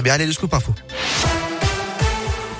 Très bien, allez, le scoop info.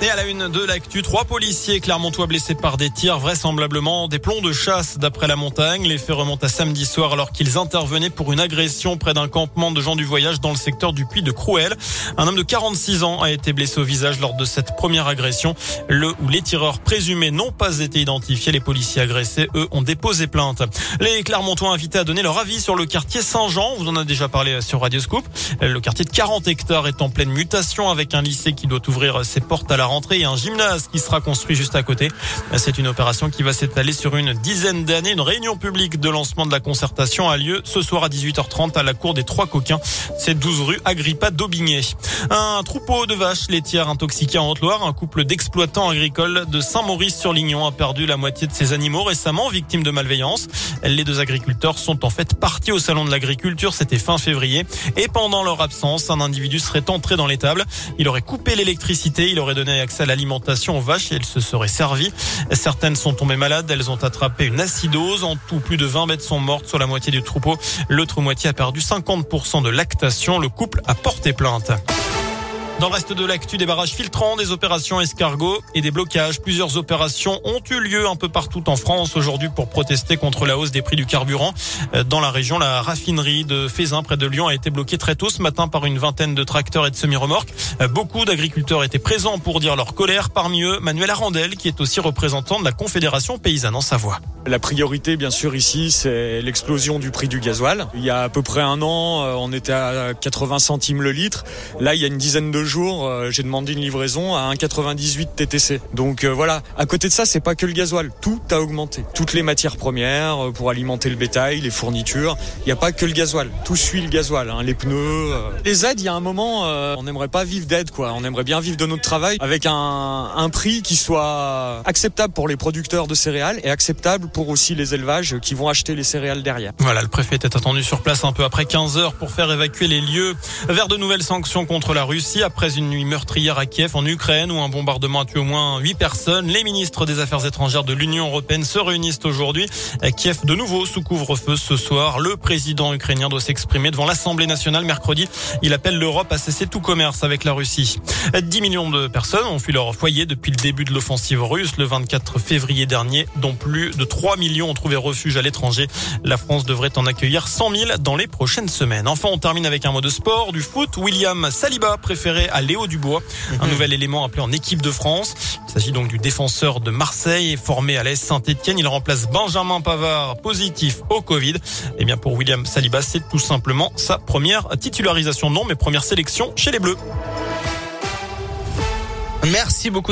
Et à la une de l'actu, trois policiers clermontois blessés par des tirs, vraisemblablement des plombs de chasse d'après la montagne. Les faits remontent à samedi soir alors qu'ils intervenaient pour une agression près d'un campement de gens du voyage dans le secteur du puits de Crouel. Un homme de 46 ans a été blessé au visage lors de cette première agression. Le ou les tireurs présumés n'ont pas été identifiés. Les policiers agressés, eux, ont déposé plainte. Les Clermontois invités à donner leur avis sur le quartier Saint-Jean. Vous en avez déjà parlé sur Radio Scoop. Le quartier de 40 hectares est en pleine mutation avec un lycée qui doit ouvrir ses portes à la rentrée et un gymnase qui sera construit juste à côté. C'est une opération qui va s'étaler sur une dizaine d'années. Une réunion publique de lancement de la concertation a lieu ce soir à 18h30 à la cour des Trois Coquins. C'est 12 rue Agrippa d'Aubigné. Un troupeau de vaches laitières intoxiquées en Haute-Loire. Un couple d'exploitants agricoles de Saint-Maurice-sur-Lignon a perdu la moitié de ses animaux récemment, victimes de malveillance. Les deux agriculteurs sont en fait partis au salon de l'agriculture. C'était fin février. Et pendant leur absence, un individu serait entré dans l'étable. Il aurait coupé l'électricité. Il aurait donné accès à l'alimentation aux vaches et elles se seraient servies. Certaines sont tombées malades, elles ont attrapé une acidose. En tout, plus de 20 bêtes sont mortes sur la moitié du troupeau. L'autre moitié a perdu 50% de lactation. Le couple a porté plainte. Dans le reste de l'actu, des barrages filtrants, des opérations escargots et des blocages. Plusieurs opérations ont eu lieu un peu partout en France aujourd'hui pour protester contre la hausse des prix du carburant. Dans la région, la raffinerie de Fézin près de Lyon a été bloquée très tôt ce matin par une vingtaine de tracteurs et de semi-remorques. Beaucoup d'agriculteurs étaient présents pour dire leur colère. Parmi eux, Manuel Arandel, qui est aussi représentant de la Confédération paysanne en Savoie. La priorité, bien sûr, ici, c'est l'explosion du prix du gasoil. Il y a à peu près un an, on était à 80 centimes le litre. Là, il y a une dizaine de jours, euh, j'ai demandé une livraison à 1,98 TTC. Donc euh, voilà, à côté de ça, c'est pas que le gasoil, tout a augmenté. Toutes les matières premières euh, pour alimenter le bétail, les fournitures, il n'y a pas que le gasoil, tout suit le gasoil, hein, les pneus. Les aides, il y a un moment, on n'aimerait pas vivre d'aide, quoi. On aimerait bien vivre de notre travail avec un, un prix qui soit acceptable pour les producteurs de céréales et acceptable pour aussi les élevages qui vont acheter les céréales derrière. Voilà, le préfet était attendu sur place un peu après 15 heures pour faire évacuer les lieux vers de nouvelles sanctions contre la Russie après une nuit meurtrière à Kiev en Ukraine où un bombardement a tué au moins 8 personnes. Les ministres des Affaires étrangères de l'Union européenne se réunissent aujourd'hui. Kiev de nouveau sous couvre-feu ce soir. Le président ukrainien doit s'exprimer devant l'Assemblée nationale mercredi. Il appelle l'Europe à cesser tout commerce avec la Russie. 10 millions de personnes ont fui leur foyer depuis le début de l'offensive russe le 24 février dernier, dont plus de 3 millions ont trouvé refuge à l'étranger. La France devrait en accueillir 100 000 dans les prochaines semaines. Enfin, on termine avec un mot de sport, du foot. William Saliba préféré à Léo Dubois, un mhm. nouvel élément appelé en équipe de France. Il s'agit donc du défenseur de Marseille, formé à l'AS Saint-Etienne. Il remplace Benjamin Pavard, positif au Covid. Eh bien, pour William Saliba, c'est tout simplement sa première titularisation. Non, mais première sélection chez les Bleus. Merci beaucoup.